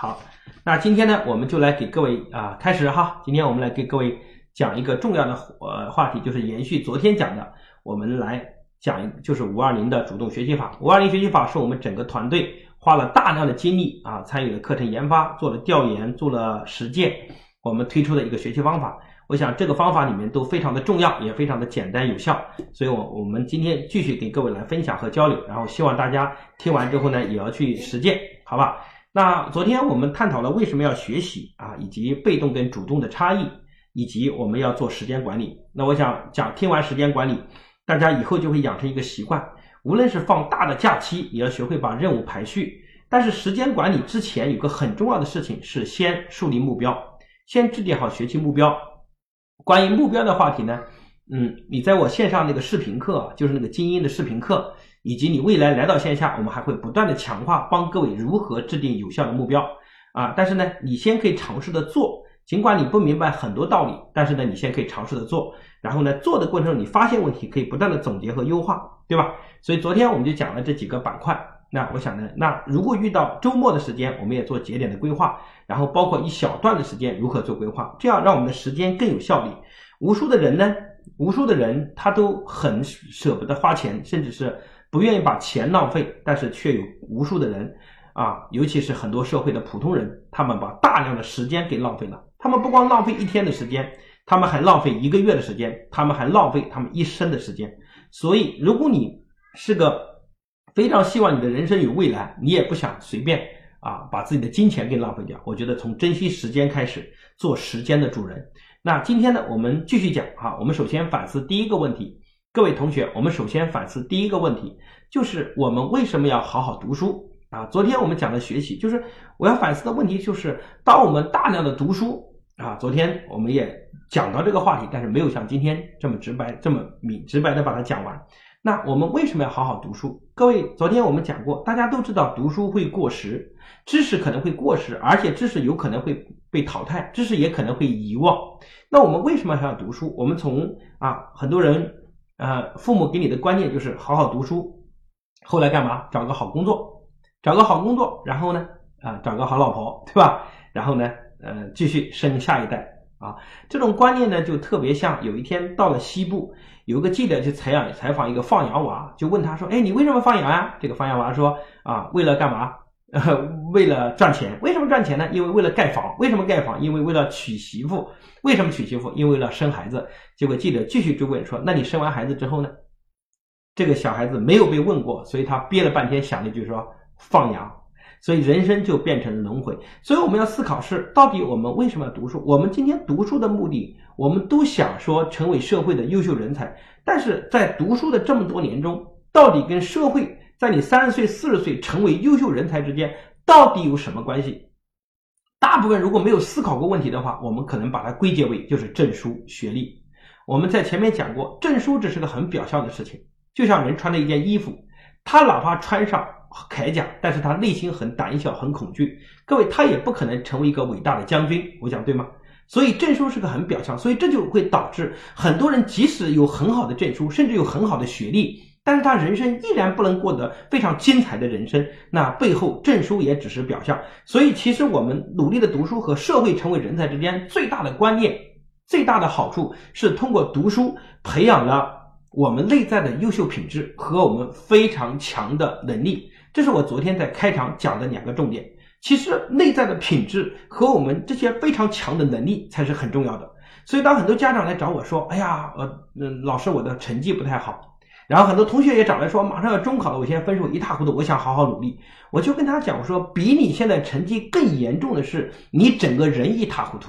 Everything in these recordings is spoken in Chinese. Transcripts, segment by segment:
好，那今天呢，我们就来给各位啊开始哈。今天我们来给各位讲一个重要的呃话题，就是延续昨天讲的，我们来讲就是五二零的主动学习法。五二零学习法是我们整个团队花了大量的精力啊，参与了课程研发，做了调研，做了实践，我们推出的一个学习方法。我想这个方法里面都非常的重要，也非常的简单有效。所以，我我们今天继续给各位来分享和交流，然后希望大家听完之后呢，也要去实践，好吧？那昨天我们探讨了为什么要学习啊，以及被动跟主动的差异，以及我们要做时间管理。那我想讲，听完时间管理，大家以后就会养成一个习惯，无论是放大的假期，也要学会把任务排序。但是时间管理之前有个很重要的事情是先树立目标，先制定好学习目标。关于目标的话题呢，嗯，你在我线上那个视频课，就是那个精英的视频课。以及你未来来到线下，我们还会不断的强化，帮各位如何制定有效的目标啊！但是呢，你先可以尝试的做，尽管你不明白很多道理，但是呢，你先可以尝试的做，然后呢，做的过程中你发现问题，可以不断的总结和优化，对吧？所以昨天我们就讲了这几个板块。那我想呢，那如果遇到周末的时间，我们也做节点的规划，然后包括一小段的时间如何做规划，这样让我们的时间更有效率。无数的人呢，无数的人他都很舍不得花钱，甚至是。不愿意把钱浪费，但是却有无数的人啊，尤其是很多社会的普通人，他们把大量的时间给浪费了。他们不光浪费一天的时间，他们还浪费一个月的时间，他们还浪费他们一生的时间。所以，如果你是个非常希望你的人生有未来，你也不想随便啊把自己的金钱给浪费掉。我觉得从珍惜时间开始，做时间的主人。那今天呢，我们继续讲啊，我们首先反思第一个问题。各位同学，我们首先反思第一个问题，就是我们为什么要好好读书啊？昨天我们讲的学习，就是我要反思的问题，就是当我们大量的读书啊，昨天我们也讲到这个话题，但是没有像今天这么直白、这么明直白的把它讲完。那我们为什么要好好读书？各位，昨天我们讲过，大家都知道读书会过时，知识可能会过时，而且知识有可能会被淘汰，知识也可能会遗忘。那我们为什么还要读书？我们从啊，很多人。呃，父母给你的观念就是好好读书，后来干嘛？找个好工作，找个好工作，然后呢，啊，找个好老婆，对吧？然后呢，呃，继续生下一代啊。这种观念呢，就特别像有一天到了西部，有个记者去采访采访一个放羊娃，就问他说：“哎，你为什么放羊呀？”这个放羊娃说：“啊，为了干嘛？为了赚钱。为什么赚钱呢？因为为了盖房。为什么盖房？因为为了娶媳妇。”为什么娶媳妇？因为了生孩子。结果记者继续追问说：“那你生完孩子之后呢？”这个小孩子没有被问过，所以他憋了半天想了一句说：“放羊。”所以人生就变成了轮回。所以我们要思考是：到底我们为什么要读书？我们今天读书的目的，我们都想说成为社会的优秀人才。但是在读书的这么多年中，到底跟社会在你三十岁、四十岁成为优秀人才之间，到底有什么关系？大部分如果没有思考过问题的话，我们可能把它归结为就是证书、学历。我们在前面讲过，证书只是个很表象的事情，就像人穿的一件衣服，他哪怕穿上铠甲，但是他内心很胆小、很恐惧。各位，他也不可能成为一个伟大的将军。我讲对吗？所以证书是个很表象，所以这就会导致很多人即使有很好的证书，甚至有很好的学历。但是他人生依然不能过得非常精彩的人生，那背后证书也只是表象。所以，其实我们努力的读书和社会成为人才之间最大的观念、最大的好处是通过读书培养了我们内在的优秀品质和我们非常强的能力。这是我昨天在开场讲的两个重点。其实内在的品质和我们这些非常强的能力才是很重要的。所以，当很多家长来找我说：“哎呀，呃，嗯，老师，我的成绩不太好。”然后很多同学也找来说，马上要中考了，我现在分数一塌糊涂，我想好好努力。我就跟他讲，我说比你现在成绩更严重的是，你整个人一塌糊涂。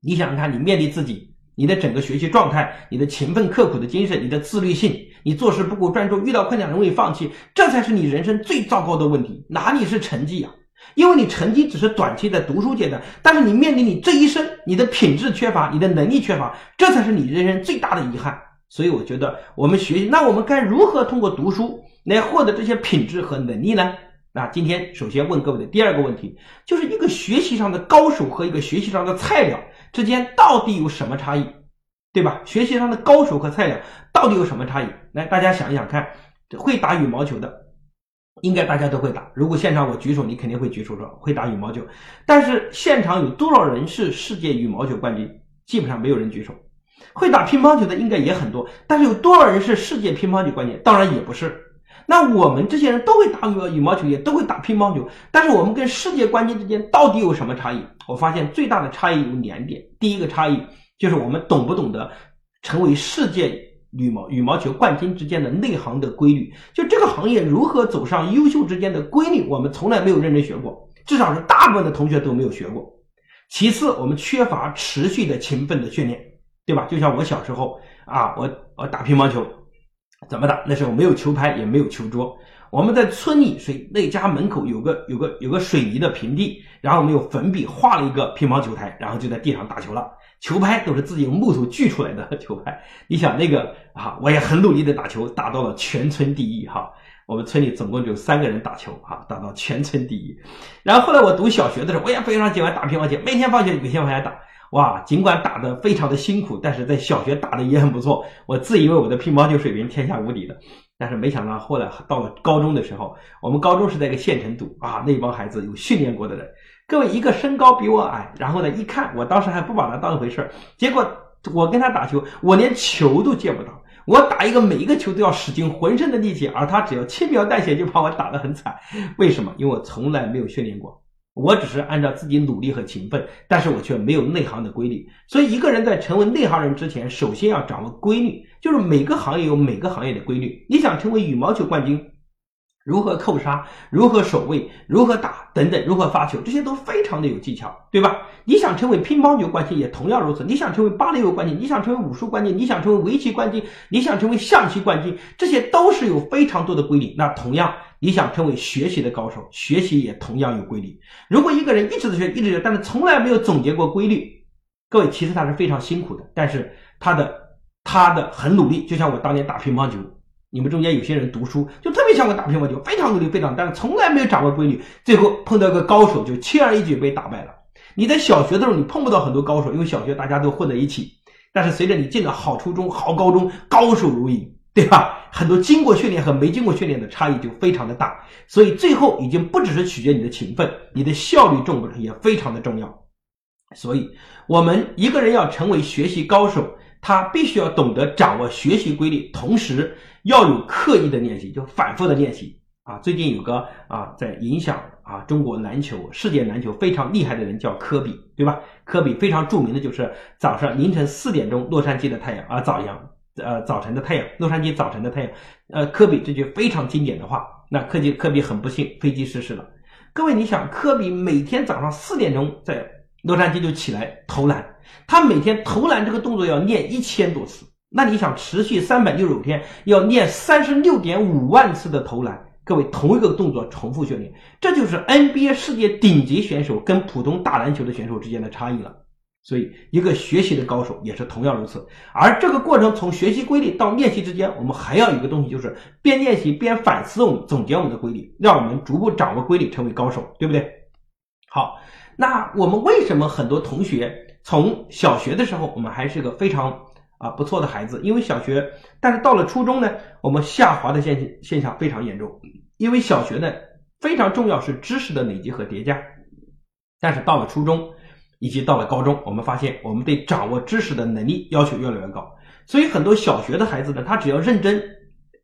你想想看，你面对自己，你的整个学习状态，你的勤奋刻苦的精神，你的自律性，你做事不够专注，遇到困难容易放弃，这才是你人生最糟糕的问题。哪里是成绩呀？因为你成绩只是短期的读书阶段，但是你面临你这一生，你的品质缺乏，你的能力缺乏，这才是你人生最大的遗憾。所以我觉得我们学习，那我们该如何通过读书来获得这些品质和能力呢？那今天首先问各位的第二个问题，就是一个学习上的高手和一个学习上的菜鸟之间到底有什么差异，对吧？学习上的高手和菜鸟到底有什么差异？来，大家想一想看，会打羽毛球的应该大家都会打。如果现场我举手，你肯定会举手说会打羽毛球。但是现场有多少人是世界羽毛球冠军？基本上没有人举手。会打乒乓球的应该也很多，但是有多少人是世界乒乓球冠军？当然也不是。那我们这些人都会打羽羽毛球，也都会打乒乓球，但是我们跟世界冠军之间到底有什么差异？我发现最大的差异有两点。第一个差异就是我们懂不懂得成为世界羽毛羽毛球冠军之间的内行的规律？就这个行业如何走上优秀之间的规律，我们从来没有认真学过，至少是大部分的同学都没有学过。其次，我们缺乏持续的勤奋的训练，对吧？就像我小时候啊，我我打乒乓球。怎么打？那时候没有球拍，也没有球桌。我们在村里谁那家门口有个有个有个水泥的平地，然后我们用粉笔画了一个乒乓球台，然后就在地上打球了。球拍都是自己用木头锯出来的 球拍。你想那个啊，我也很努力的打球，打到了全村第一哈。我们村里总共就三个人打球哈，打到全村第一。然后后来我读小学的时候，我也非常喜欢打乒乓球，每天放学每天往下打。哇，尽管打得非常的辛苦，但是在小学打得也很不错。我自以为我的乒乓球水平天下无敌的，但是没想到后来到了高中的时候，我们高中是在一个县城读啊，那帮孩子有训练过的人，各位一个身高比我矮，然后呢一看，我当时还不把他当回事儿，结果我跟他打球，我连球都接不到，我打一个每一个球都要使尽浑身的力气，而他只要轻描淡写就把我打得很惨。为什么？因为我从来没有训练过。我只是按照自己努力和勤奋，但是我却没有内行的规律。所以，一个人在成为内行人之前，首先要掌握规律，就是每个行业有每个行业的规律。你想成为羽毛球冠军？如何扣杀，如何守卫，如何打等等，如何发球，这些都非常的有技巧，对吧？你想成为乒乓球冠军也同样如此。你想成为芭蕾舞冠军，你想成为武术冠军，你想成为围棋冠军，你想成为象棋冠军，这些都是有非常多的规律。那同样，你想成为学习的高手，学习也同样有规律。如果一个人一直在学，一直学，但是从来没有总结过规律，各位其实他是非常辛苦的，但是他的他的很努力，就像我当年打乒乓球。你们中间有些人读书就特别像我打乒乓球，非常努力，非常，但是从来没有掌握规律，最后碰到个高手就轻而易举被打败了。你在小学的时候你碰不到很多高手，因为小学大家都混在一起，但是随着你进了好初中、好高中，高手如云，对吧？很多经过训练和没经过训练的差异就非常的大，所以最后已经不只是取决你的勤奋，你的效率重不重也非常的重要。所以，我们一个人要成为学习高手。他必须要懂得掌握学习规律，同时要有刻意的练习，就反复的练习啊。最近有个啊，在影响啊中国篮球、世界篮球非常厉害的人叫科比，对吧？科比非常著名的就是早上凌晨四点钟洛杉矶的太阳啊，早阳呃早晨的太阳，洛杉矶早晨的太阳。呃，科比这句非常经典的话，那科技科比很不幸飞机失事了。各位，你想科比每天早上四点钟在洛杉矶就起来投篮。他每天投篮这个动作要练一千多次，那你想持续三百六十五天要练三十六点五万次的投篮，各位同一个动作重复训练，这就是 NBA 世界顶级选手跟普通打篮球的选手之间的差异了。所以，一个学习的高手也是同样如此。而这个过程从学习规律到练习之间，我们还要一个东西，就是边练习边反思我们总结我们的规律，让我们逐步掌握规律，成为高手，对不对？好，那我们为什么很多同学？从小学的时候，我们还是个非常啊不错的孩子，因为小学，但是到了初中呢，我们下滑的现现象非常严重。因为小学呢非常重要是知识的累积和叠加，但是到了初中以及到了高中，我们发现我们对掌握知识的能力要求越来越高，所以很多小学的孩子呢，他只要认真，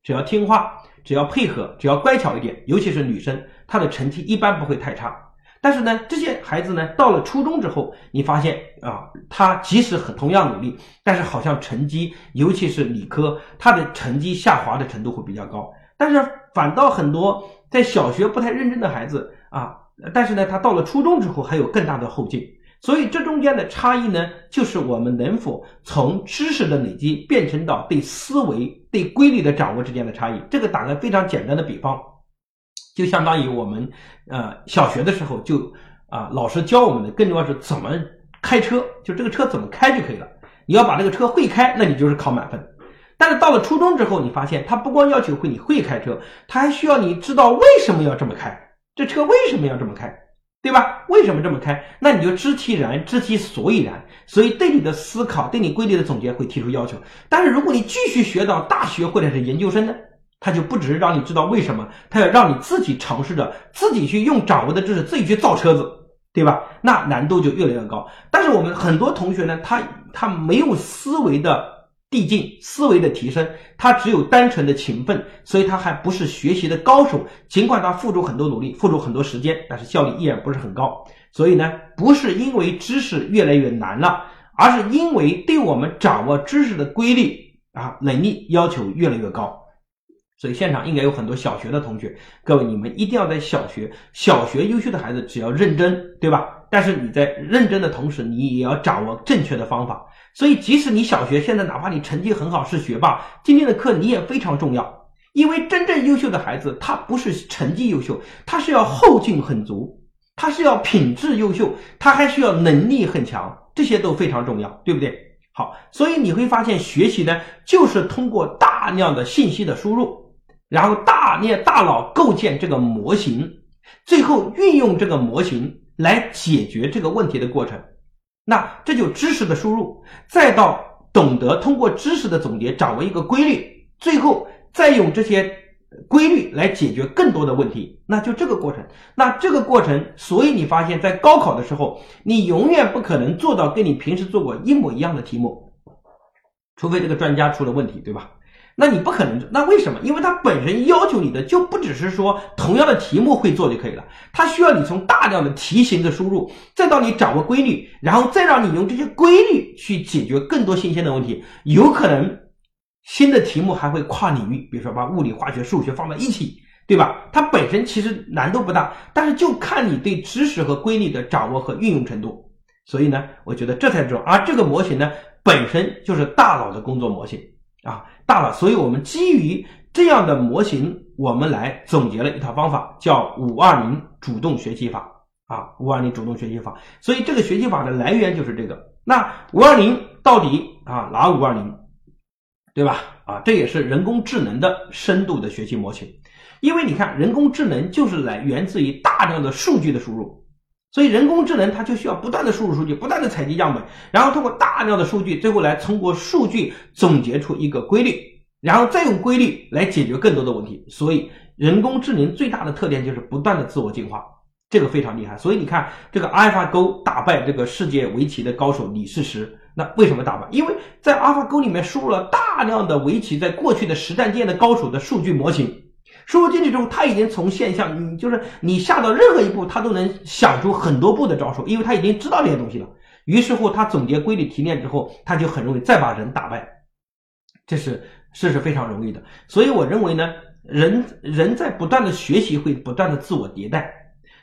只要听话，只要配合，只要乖巧一点，尤其是女生，她的成绩一般不会太差。但是呢，这些孩子呢，到了初中之后，你发现啊，他即使很同样努力，但是好像成绩，尤其是理科，他的成绩下滑的程度会比较高。但是反倒很多在小学不太认真的孩子啊，但是呢，他到了初中之后还有更大的后劲。所以这中间的差异呢，就是我们能否从知识的累积变成到对思维、对规律的掌握之间的差异。这个打个非常简单的比方。就相当于我们，呃，小学的时候就啊，老师教我们的更重要是怎么开车，就这个车怎么开就可以了。你要把这个车会开，那你就是考满分。但是到了初中之后，你发现他不光要求会你会开车，他还需要你知道为什么要这么开，这车为什么要这么开，对吧？为什么这么开？那你就知其然，知其所以然。所以对你的思考，对你规律的总结会提出要求。但是如果你继续学到大学或者是研究生呢？他就不只是让你知道为什么，他要让你自己尝试着自己去用掌握的知识自己去造车子，对吧？那难度就越来越高。但是我们很多同学呢，他他没有思维的递进，思维的提升，他只有单纯的勤奋，所以他还不是学习的高手。尽管他付出很多努力，付出很多时间，但是效率依然不是很高。所以呢，不是因为知识越来越难了，而是因为对我们掌握知识的规律啊能力要求越来越高。所以现场应该有很多小学的同学，各位你们一定要在小学，小学优秀的孩子只要认真，对吧？但是你在认真的同时，你也要掌握正确的方法。所以即使你小学现在哪怕你成绩很好是学霸，今天的课你也非常重要，因为真正优秀的孩子他不是成绩优秀，他是要后劲很足，他是要品质优秀，他还需要能力很强，这些都非常重要，对不对？好，所以你会发现学习呢，就是通过大量的信息的输入。然后大练大脑构建这个模型，最后运用这个模型来解决这个问题的过程，那这就知识的输入，再到懂得通过知识的总结掌握一个规律，最后再用这些规律来解决更多的问题，那就这个过程。那这个过程，所以你发现，在高考的时候，你永远不可能做到跟你平时做过一模一样的题目，除非这个专家出了问题，对吧？那你不可能，那为什么？因为它本身要求你的就不只是说同样的题目会做就可以了，它需要你从大量的题型的输入，再到你掌握规律，然后再让你用这些规律去解决更多新鲜的问题。有可能新的题目还会跨领域，比如说把物理、化学、数学放在一起，对吧？它本身其实难度不大，但是就看你对知识和规律的掌握和运用程度。所以呢，我觉得这才重要。而这个模型呢，本身就是大脑的工作模型。啊，大了，所以我们基于这样的模型，我们来总结了一套方法，叫五二零主动学习法啊，五二零主动学习法。所以这个学习法的来源就是这个。那五二零到底啊哪五二零，对吧？啊，这也是人工智能的深度的学习模型。因为你看，人工智能就是来源自于大量的数据的输入。所以人工智能它就需要不断的输入数据，不断的采集样本，然后通过大量的数据，最后来通过数据总结出一个规律，然后再用规律来解决更多的问题。所以人工智能最大的特点就是不断的自我进化，这个非常厉害。所以你看这个阿尔法狗打败这个世界围棋的高手李世石，那为什么打败？因为在阿尔法狗里面输入了大量的围棋在过去的实战界的高手的数据模型。输入进去之后，他已经从现象，你就是你下到任何一步，他都能想出很多步的招数，因为他已经知道这些东西了。于是乎，他总结规律提炼之后，他就很容易再把人打败，这是这是非常容易的。所以我认为呢，人人在不断的学习，会不断的自我迭代。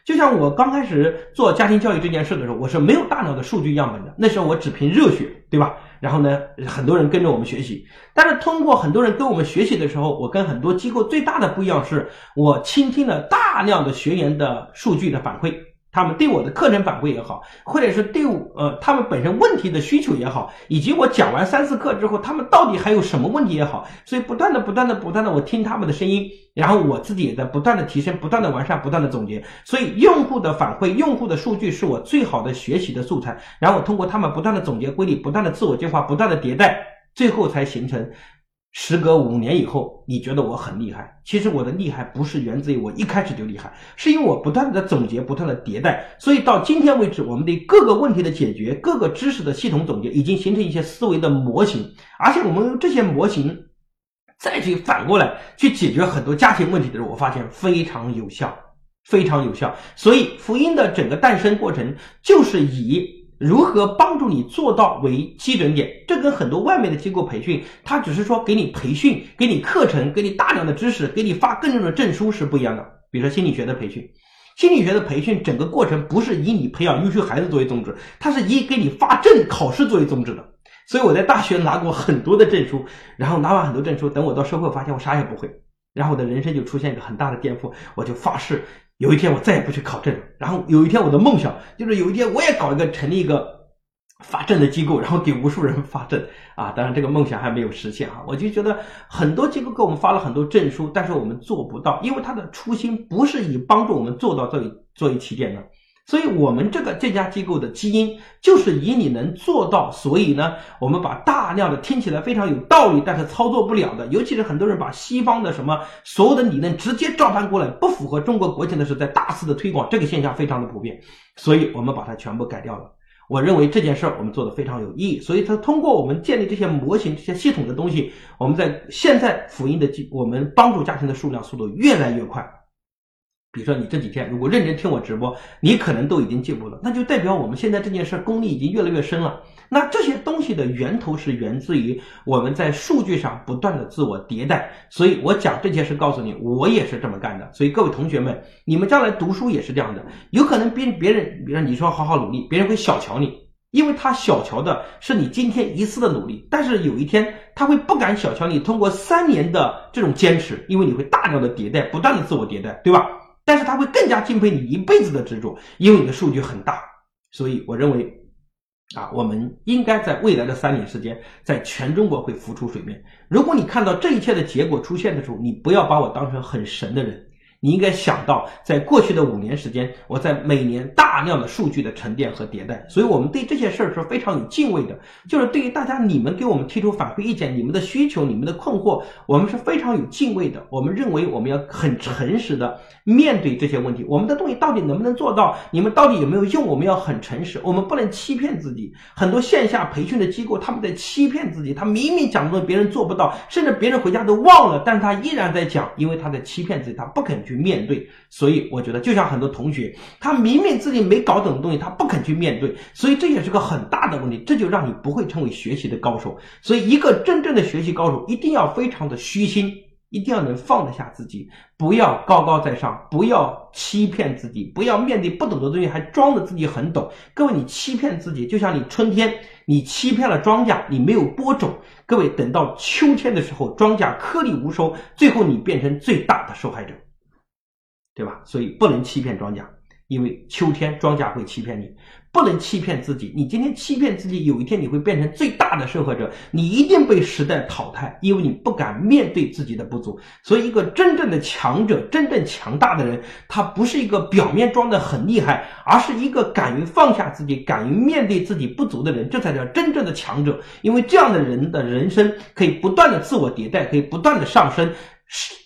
就像我刚开始做家庭教育这件事的时候，我是没有大脑的数据样本的，那时候我只凭热血，对吧？然后呢，很多人跟着我们学习，但是通过很多人跟我们学习的时候，我跟很多机构最大的不一样是，我倾听了大量的学员的数据的反馈。他们对我的课程反馈也好，或者是对我呃他们本身问题的需求也好，以及我讲完三次课之后，他们到底还有什么问题也好，所以不断的、不断的、不断的，我听他们的声音，然后我自己也在不断的提升、不断的完善、不断的总结。所以用户的反馈、用户的数据是我最好的学习的素材。然后通过他们不断的总结规律、不断的自我进化、不断的迭代，最后才形成。时隔五年以后，你觉得我很厉害？其实我的厉害不是源自于我一开始就厉害，是因为我不断的总结，不断的迭代。所以到今天为止，我们对各个问题的解决、各个知识的系统总结，已经形成一些思维的模型。而且我们用这些模型再去反过来去解决很多家庭问题的时候，我发现非常有效，非常有效。所以福音的整个诞生过程就是以。如何帮助你做到为基准点？这跟很多外面的机构培训，它只是说给你培训、给你课程、给你大量的知识、给你发更多的证书是不一样的。比如说心理学的培训，心理学的培训整个过程不是以你培养优秀孩子作为宗旨，它是以给你发证考试作为宗旨的。所以我在大学拿过很多的证书，然后拿完很多证书，等我到社会发现我啥也不会，然后我的人生就出现一个很大的颠覆，我就发誓。有一天我再也不去考证。然后有一天我的梦想就是有一天我也搞一个成立一个发证的机构，然后给无数人发证啊！当然这个梦想还没有实现啊。我就觉得很多机构给我们发了很多证书，但是我们做不到，因为他的初心不是以帮助我们做到这里作为起点的。所以，我们这个这家机构的基因就是以你能做到，所以呢，我们把大量的听起来非常有道理，但是操作不了的，尤其是很多人把西方的什么所有的理论直接照搬过来，不符合中国国情的时候，在大肆的推广，这个现象非常的普遍，所以我们把它全部改掉了。我认为这件事儿我们做的非常有意义，所以它通过我们建立这些模型、这些系统的东西，我们在现在福音的我们帮助家庭的数量速度越来越快。比如说，你这几天如果认真听我直播，你可能都已经进步了，那就代表我们现在这件事功力已经越来越深了。那这些东西的源头是源自于我们在数据上不断的自我迭代。所以我讲这件事，告诉你，我也是这么干的。所以各位同学们，你们将来读书也是这样的。有可能别别人，比如说你说好好努力，别人会小瞧你，因为他小瞧的是你今天一次的努力，但是有一天他会不敢小瞧你通过三年的这种坚持，因为你会大量的迭代，不断的自我迭代，对吧？但是他会更加敬佩你一辈子的执着，因为你的数据很大，所以我认为，啊，我们应该在未来的三年时间，在全中国会浮出水面。如果你看到这一切的结果出现的时候，你不要把我当成很神的人。你应该想到，在过去的五年时间，我在每年大量的数据的沉淀和迭代，所以我们对这些事儿是非常有敬畏的。就是对于大家你们给我们提出反馈意见、你们的需求、你们的困惑，我们是非常有敬畏的。我们认为我们要很诚实的面对这些问题，我们的东西到底能不能做到？你们到底有没有用？我们要很诚实，我们不能欺骗自己。很多线下培训的机构，他们在欺骗自己，他明明讲的东西别人做不到，甚至别人回家都忘了，但是他依然在讲，因为他在欺骗自己，他不肯。去面对，所以我觉得就像很多同学，他明明自己没搞懂的东西，他不肯去面对，所以这也是个很大的问题，这就让你不会成为学习的高手。所以，一个真正的学习高手，一定要非常的虚心，一定要能放得下自己，不要高高在上，不要欺骗自己，不要面对不懂的东西还装着自己很懂。各位，你欺骗自己，就像你春天你欺骗了庄稼，你没有播种。各位，等到秋天的时候，庄稼颗粒无收，最后你变成最大的受害者。对吧？所以不能欺骗庄稼，因为秋天庄稼会欺骗你。不能欺骗自己，你今天欺骗自己，有一天你会变成最大的受害者，你一定被时代淘汰，因为你不敢面对自己的不足。所以，一个真正的强者，真正强大的人，他不是一个表面装的很厉害，而是一个敢于放下自己、敢于面对自己不足的人，这才叫真正的强者。因为这样的人的人生可以不断的自我迭代，可以不断的上升。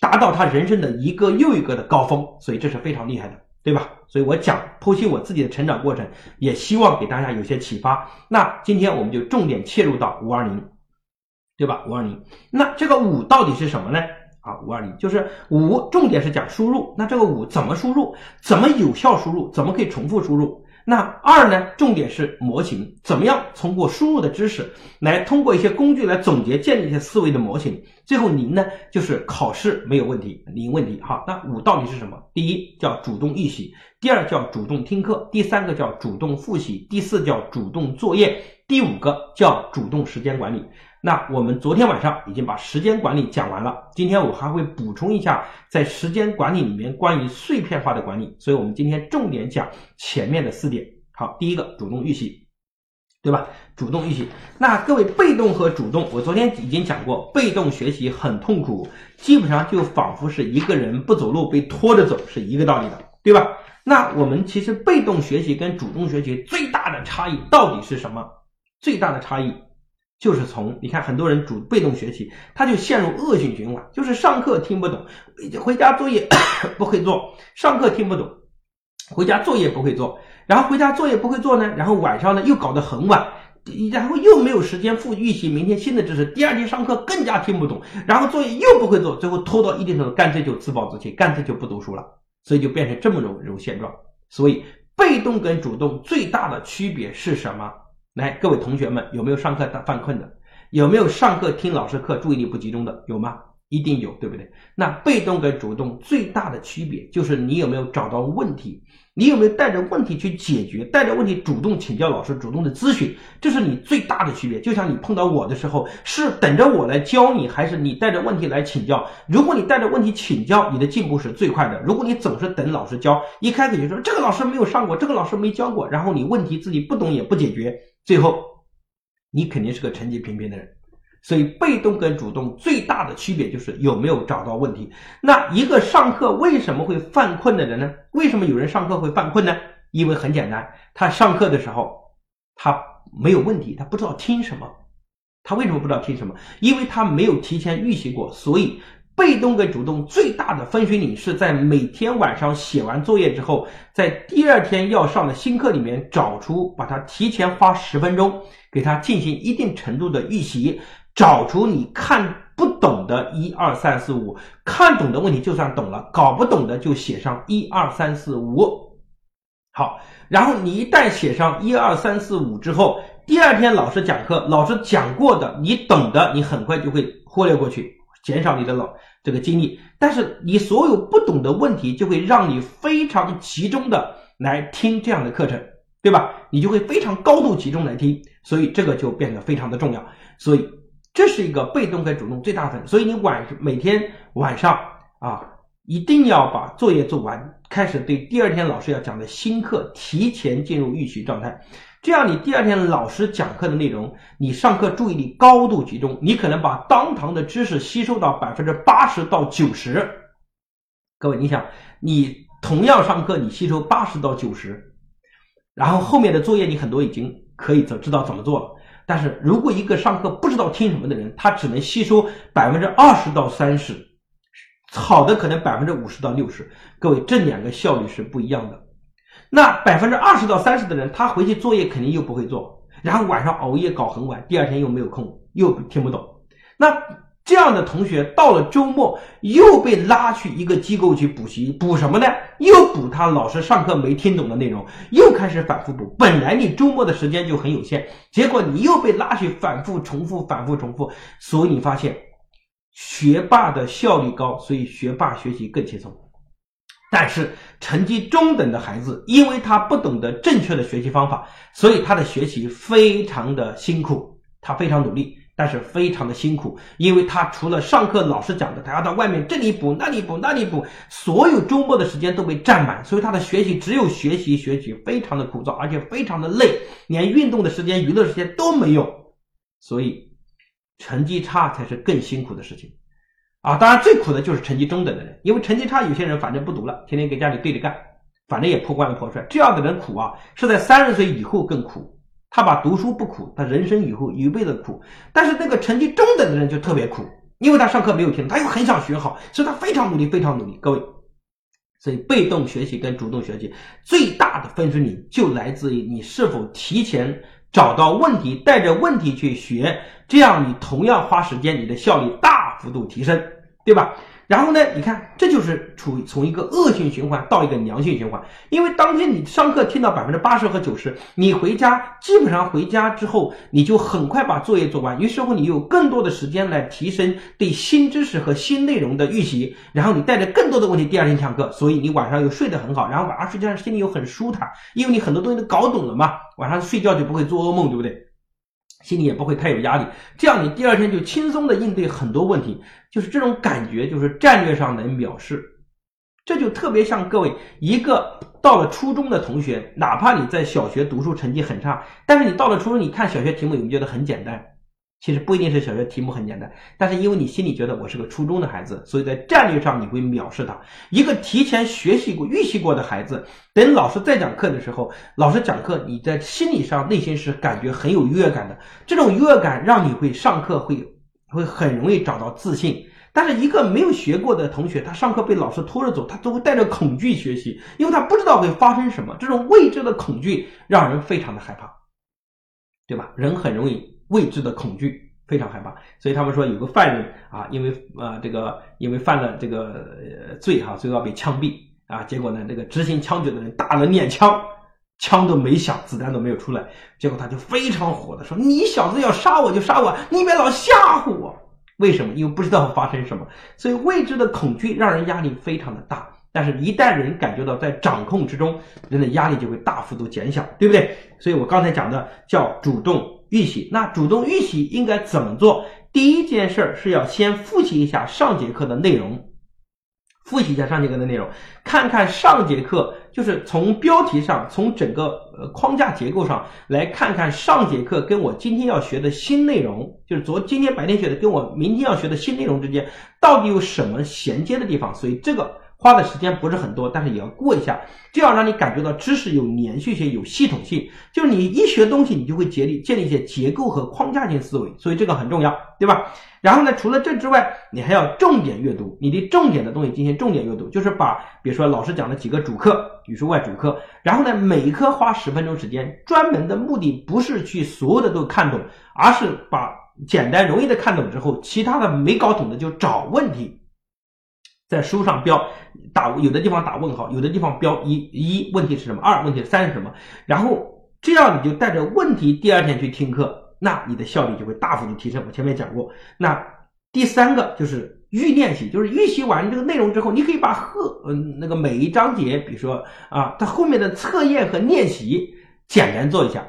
达到他人生的一个又一个的高峰，所以这是非常厉害的，对吧？所以我讲剖析我自己的成长过程，也希望给大家有些启发。那今天我们就重点切入到五二零，对吧？五二零，那这个五到底是什么呢？啊，五二零就是五，重点是讲输入。那这个五怎么输入？怎么有效输入？怎么可以重复输入？那二呢？重点是模型，怎么样通过输入的知识来通过一些工具来总结建立一些思维的模型。最后零呢，就是考试没有问题，零问题。好，那五到底是什么？第一叫主动预习，第二叫主动听课，第三个叫主动复习，第四叫主动作业，第五个叫主动时间管理。那我们昨天晚上已经把时间管理讲完了，今天我还会补充一下在时间管理里面关于碎片化的管理，所以我们今天重点讲前面的四点。好，第一个主动预习，对吧？主动预习。那各位被动和主动，我昨天已经讲过，被动学习很痛苦，基本上就仿佛是一个人不走路被拖着走是一个道理的，对吧？那我们其实被动学习跟主动学习最大的差异到底是什么？最大的差异。就是从你看，很多人主被动学习，他就陷入恶性循环，就是上课听不懂，回家作业 不会做，上课听不懂，回家作业不会做，然后回家作业不会做呢，然后晚上呢又搞得很晚，然后又没有时间复预习明天新的知识，第二天上课更加听不懂，然后作业又不会做，最后拖到一定程度，干脆就自暴自弃，干脆就不读书了，所以就变成这么种这种现状。所以被动跟主动最大的区别是什么？来，各位同学们，有没有上课犯困的？有没有上课听老师课注意力不集中的？有吗？一定有，对不对？那被动跟主动最大的区别就是你有没有找到问题，你有没有带着问题去解决，带着问题主动请教老师，主动的咨询，这是你最大的区别。就像你碰到我的时候，是等着我来教你，还是你带着问题来请教？如果你带着问题请教，你的进步是最快的。如果你总是等老师教，一开始就说这个老师没有上过，这个老师没教过，然后你问题自己不懂也不解决，最后你肯定是个成绩平平的人。所以，被动跟主动最大的区别就是有没有找到问题。那一个上课为什么会犯困的人呢？为什么有人上课会犯困呢？因为很简单，他上课的时候他没有问题，他不知道听什么。他为什么不知道听什么？因为他没有提前预习过，所以被动跟主动最大的分水岭是在每天晚上写完作业之后，在第二天要上的新课里面找出，把它提前花十分钟给他进行一定程度的预习，找出你看不懂的一二三四五，看懂的问题就算懂了，搞不懂的就写上一二三四五。好，然后你一旦写上一二三四五之后。第二天老师讲课，老师讲过的你懂的，你很快就会忽略过去，减少你的老这个精力。但是你所有不懂的问题，就会让你非常集中的来听这样的课程，对吧？你就会非常高度集中来听，所以这个就变得非常的重要。所以这是一个被动跟主动最大分。所以你晚每天晚上啊，一定要把作业做完，开始对第二天老师要讲的新课提前进入预习状态。这样，你第二天老师讲课的内容，你上课注意力高度集中，你可能把当堂的知识吸收到百分之八十到九十。各位，你想，你同样上课，你吸收八十到九十，然后后面的作业你很多已经可以知道怎么做了。但是如果一个上课不知道听什么的人，他只能吸收百分之二十到三十，好的可能百分之五十到六十。各位，这两个效率是不一样的。那百分之二十到三十的人，他回去作业肯定又不会做，然后晚上熬夜搞很晚，第二天又没有空，又听不懂。那这样的同学到了周末又被拉去一个机构去补习，补什么呢？又补他老师上课没听懂的内容，又开始反复补。本来你周末的时间就很有限，结果你又被拉去反复重复、反复重复。所以你发现，学霸的效率高，所以学霸学习更轻松。但是成绩中等的孩子，因为他不懂得正确的学习方法，所以他的学习非常的辛苦。他非常努力，但是非常的辛苦，因为他除了上课老师讲的，他要到外面这里补那里补那里补，所有周末的时间都被占满，所以他的学习只有学习学习，非常的枯燥，而且非常的累，连运动的时间、娱乐时间都没有，所以成绩差才是更辛苦的事情。啊，当然最苦的就是成绩中等的人，因为成绩差，有些人反正不读了，天天给家里对着干，反正也破罐子破摔。这样的人苦啊，是在三十岁以后更苦。他把读书不苦，他人生以后一辈子苦。但是那个成绩中等的人就特别苦，因为他上课没有听，他又很想学好，所以他非常努力，非常努力。各位，所以被动学习跟主动学习最大的分水岭就来自于你是否提前找到问题，带着问题去学，这样你同样花时间，你的效率大。幅度提升，对吧？然后呢？你看，这就是处于从一个恶性循环到一个良性循环。因为当天你上课听到百分之八十和九十，你回家基本上回家之后，你就很快把作业做完。于是乎，你有更多的时间来提升对新知识和新内容的预习。然后你带着更多的问题第二天上课，所以你晚上又睡得很好。然后晚上睡觉心里又很舒坦，因为你很多东西都搞懂了嘛。晚上睡觉就不会做噩梦，对不对？心里也不会太有压力，这样你第二天就轻松的应对很多问题，就是这种感觉，就是战略上能藐视，这就特别像各位一个到了初中的同学，哪怕你在小学读书成绩很差，但是你到了初中，你看小学题目，你觉得很简单？其实不一定是小学题目很简单，但是因为你心里觉得我是个初中的孩子，所以在战略上你会藐视他。一个提前学习过、预习过的孩子，等老师再讲课的时候，老师讲课，你在心理上、内心是感觉很有优越感的。这种优越感让你会上课会会很容易找到自信。但是一个没有学过的同学，他上课被老师拖着走，他都会带着恐惧学习，因为他不知道会发生什么。这种未知的恐惧让人非常的害怕，对吧？人很容易。未知的恐惧非常害怕，所以他们说有个犯人啊，因为呃这个因为犯了这个罪哈，最后要被枪毙啊。结果呢，这个执行枪决的人打了念枪，枪都没响，子弹都没有出来。结果他就非常火的说：“你小子要杀我就杀我，你别老吓唬我。”为什么？因为不知道发生什么，所以未知的恐惧让人压力非常的大。但是，一旦人感觉到在掌控之中，人的压力就会大幅度减小，对不对？所以我刚才讲的叫主动。预习，那主动预习应该怎么做？第一件事儿是要先复习一下上节课的内容，复习一下上节课的内容，看看上节课就是从标题上，从整个呃框架结构上来看看上节课跟我今天要学的新内容，就是昨今天白天学的跟我明天要学的新内容之间到底有什么衔接的地方。所以这个。花的时间不是很多，但是也要过一下，这样让你感觉到知识有连续性、有系统性。就是你一学东西，你就会建立建立一些结构和框架性思维，所以这个很重要，对吧？然后呢，除了这之外，你还要重点阅读，你对重点的东西进行重点阅读，就是把比如说老师讲的几个主课、语数外主课，然后呢，每一科花十分钟时间，专门的目的不是去所有的都看懂，而是把简单容易的看懂之后，其他的没搞懂的就找问题。在书上标打有的地方打问号，有的地方标一一问题是什么，二问题三是什么，然后这样你就带着问题第二天去听课，那你的效率就会大幅度提升。我前面讲过，那第三个就是预练习，就是预习完这个内容之后，你可以把课嗯那个每一章节，比如说啊，它后面的测验和练习简单做一下。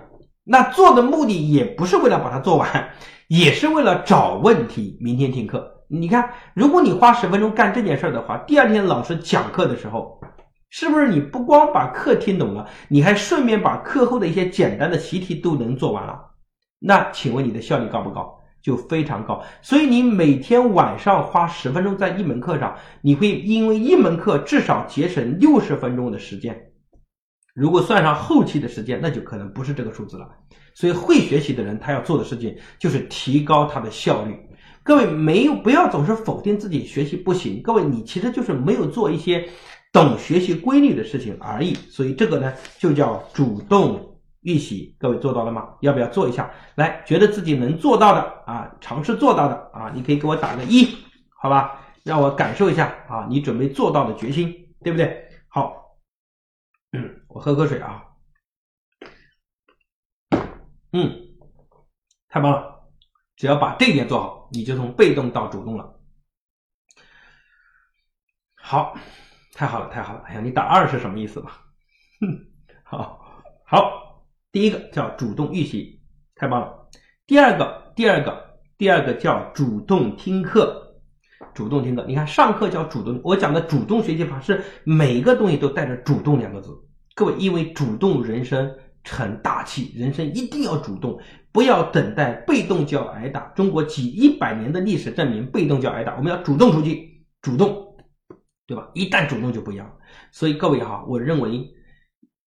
那做的目的也不是为了把它做完，也是为了找问题，明天听课。你看，如果你花十分钟干这件事儿的话，第二天老师讲课的时候，是不是你不光把课听懂了，你还顺便把课后的一些简单的习题都能做完了？那请问你的效率高不高？就非常高。所以你每天晚上花十分钟在一门课上，你会因为一门课至少节省六十分钟的时间。如果算上后期的时间，那就可能不是这个数字了。所以会学习的人，他要做的事情就是提高他的效率。各位没有不要总是否定自己学习不行，各位你其实就是没有做一些懂学习规律的事情而已，所以这个呢就叫主动预习。各位做到了吗？要不要做一下？来，觉得自己能做到的啊，尝试做到的啊，你可以给我打个一，好吧？让我感受一下啊，你准备做到的决心，对不对？好，嗯，我喝口水啊，嗯，太棒了。只要把这一点做好，你就从被动到主动了。好，太好了，太好了！哎呀，你打二是什么意思吧？哼，好，好，第一个叫主动预习，太棒了。第二个，第二个，第二个叫主动听课，主动听课。你看，上课叫主动，我讲的主动学习法是每个东西都带着“主动”两个字。各位，因为主动人生成大器，人生一定要主动。不要等待被动就要挨打。中国几一百年的历史证明，被动就要挨打。我们要主动出击，主动，对吧？一旦主动就不一样。所以各位哈，我认为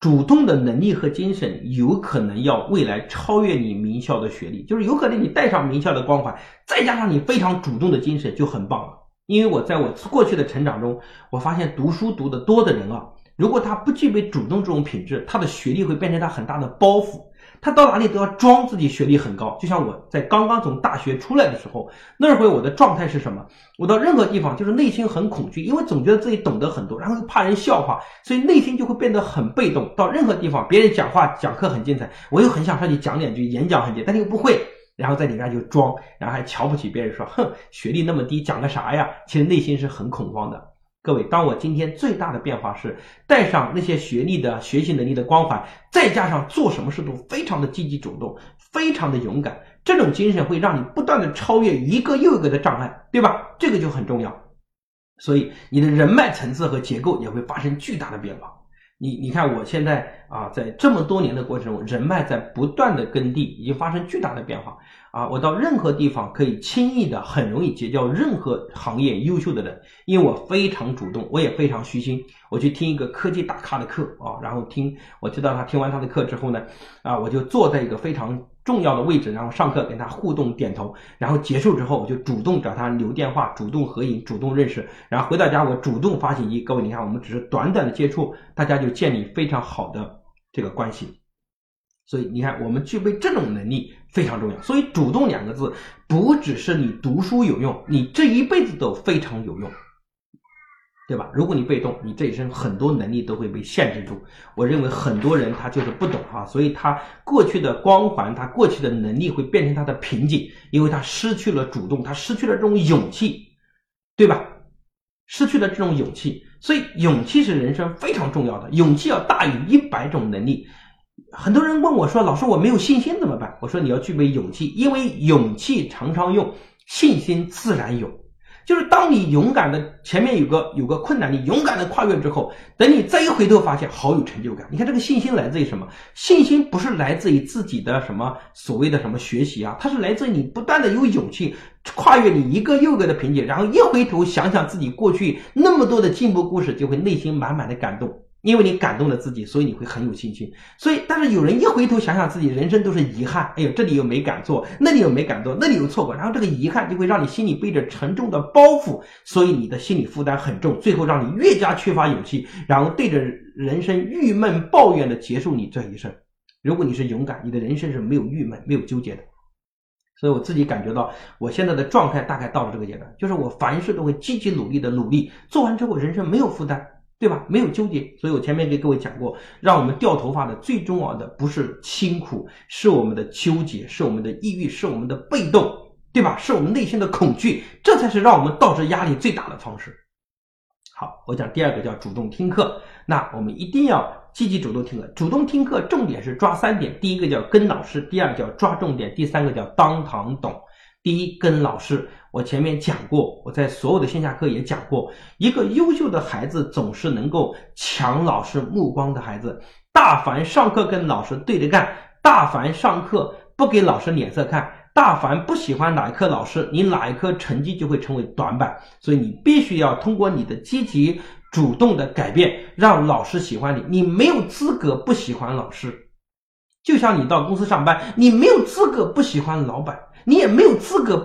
主动的能力和精神有可能要未来超越你名校的学历，就是有可能你带上名校的光环，再加上你非常主动的精神就很棒了。因为我在我过去的成长中，我发现读书读得多的人啊，如果他不具备主动这种品质，他的学历会变成他很大的包袱。他到哪里都要装自己学历很高，就像我在刚刚从大学出来的时候，那会我的状态是什么？我到任何地方就是内心很恐惧，因为总觉得自己懂得很多，然后又怕人笑话，所以内心就会变得很被动。到任何地方，别人讲话讲课很精彩，我又很想上去讲两句，演讲很精彩，但又不会，然后在里面就装，然后还瞧不起别人，说哼，学历那么低，讲个啥呀？其实内心是很恐慌的。各位，当我今天最大的变化是带上那些学历的学习能力的光环，再加上做什么事都非常的积极主动，非常的勇敢，这种精神会让你不断的超越一个又一个的障碍，对吧？这个就很重要，所以你的人脉层次和结构也会发生巨大的变化。你你看，我现在啊，在这么多年的过程中，人脉在不断的耕地，已经发生巨大的变化啊！我到任何地方可以轻易的、很容易结交任何行业优秀的人，因为我非常主动，我也非常虚心。我去听一个科技大咖的课啊，然后听，我知道他听完他的课之后呢，啊，我就坐在一个非常。重要的位置，然后上课跟他互动点头，然后结束之后我就主动找他留电话，主动合影，主动认识，然后回到家我主动发信息。各位，你看我们只是短短的接触，大家就建立非常好的这个关系。所以你看，我们具备这种能力非常重要。所以“主动”两个字不只是你读书有用，你这一辈子都非常有用。对吧？如果你被动，你这一生很多能力都会被限制住。我认为很多人他就是不懂啊，所以他过去的光环，他过去的能力会变成他的瓶颈，因为他失去了主动，他失去了这种勇气，对吧？失去了这种勇气，所以勇气是人生非常重要的，勇气要大于一百种能力。很多人问我说：“老师，我没有信心怎么办？”我说：“你要具备勇气，因为勇气常常用，信心自然有。”就是当你勇敢的前面有个有个困难，你勇敢的跨越之后，等你再一回头发现，好有成就感。你看这个信心来自于什么？信心不是来自于自己的什么所谓的什么学习啊，它是来自于你不断的有勇气跨越你一个又一个的瓶颈，然后一回头想想自己过去那么多的进步故事，就会内心满满的感动。因为你感动了自己，所以你会很有信心。所以，但是有人一回头想想自己人生都是遗憾，哎呦，这里又没敢做，那里又没敢做，那里又错过，然后这个遗憾就会让你心里背着沉重的包袱，所以你的心理负担很重，最后让你越加缺乏勇气，然后对着人生郁闷抱怨的结束你这一生。如果你是勇敢，你的人生是没有郁闷、没有纠结的。所以我自己感觉到，我现在的状态大概到了这个阶段，就是我凡事都会积极努力的努力，做完之后人生没有负担。对吧？没有纠结，所以我前面给各位讲过，让我们掉头发的最重要的不是辛苦，是我们的纠结，是我们的抑郁，是我们的被动，对吧？是我们内心的恐惧，这才是让我们导致压力最大的方式。好，我讲第二个叫主动听课，那我们一定要积极主动听课。主动听课重点是抓三点：第一个叫跟老师，第二个叫抓重点，第三个叫当堂懂。第一，跟老师，我前面讲过，我在所有的线下课也讲过，一个优秀的孩子总是能够抢老师目光的孩子。大凡上课跟老师对着干，大凡上课不给老师脸色看，大凡不喜欢哪一科老师，你哪一科成绩就会成为短板。所以你必须要通过你的积极主动的改变，让老师喜欢你。你没有资格不喜欢老师，就像你到公司上班，你没有资格不喜欢老板。你也没有资格。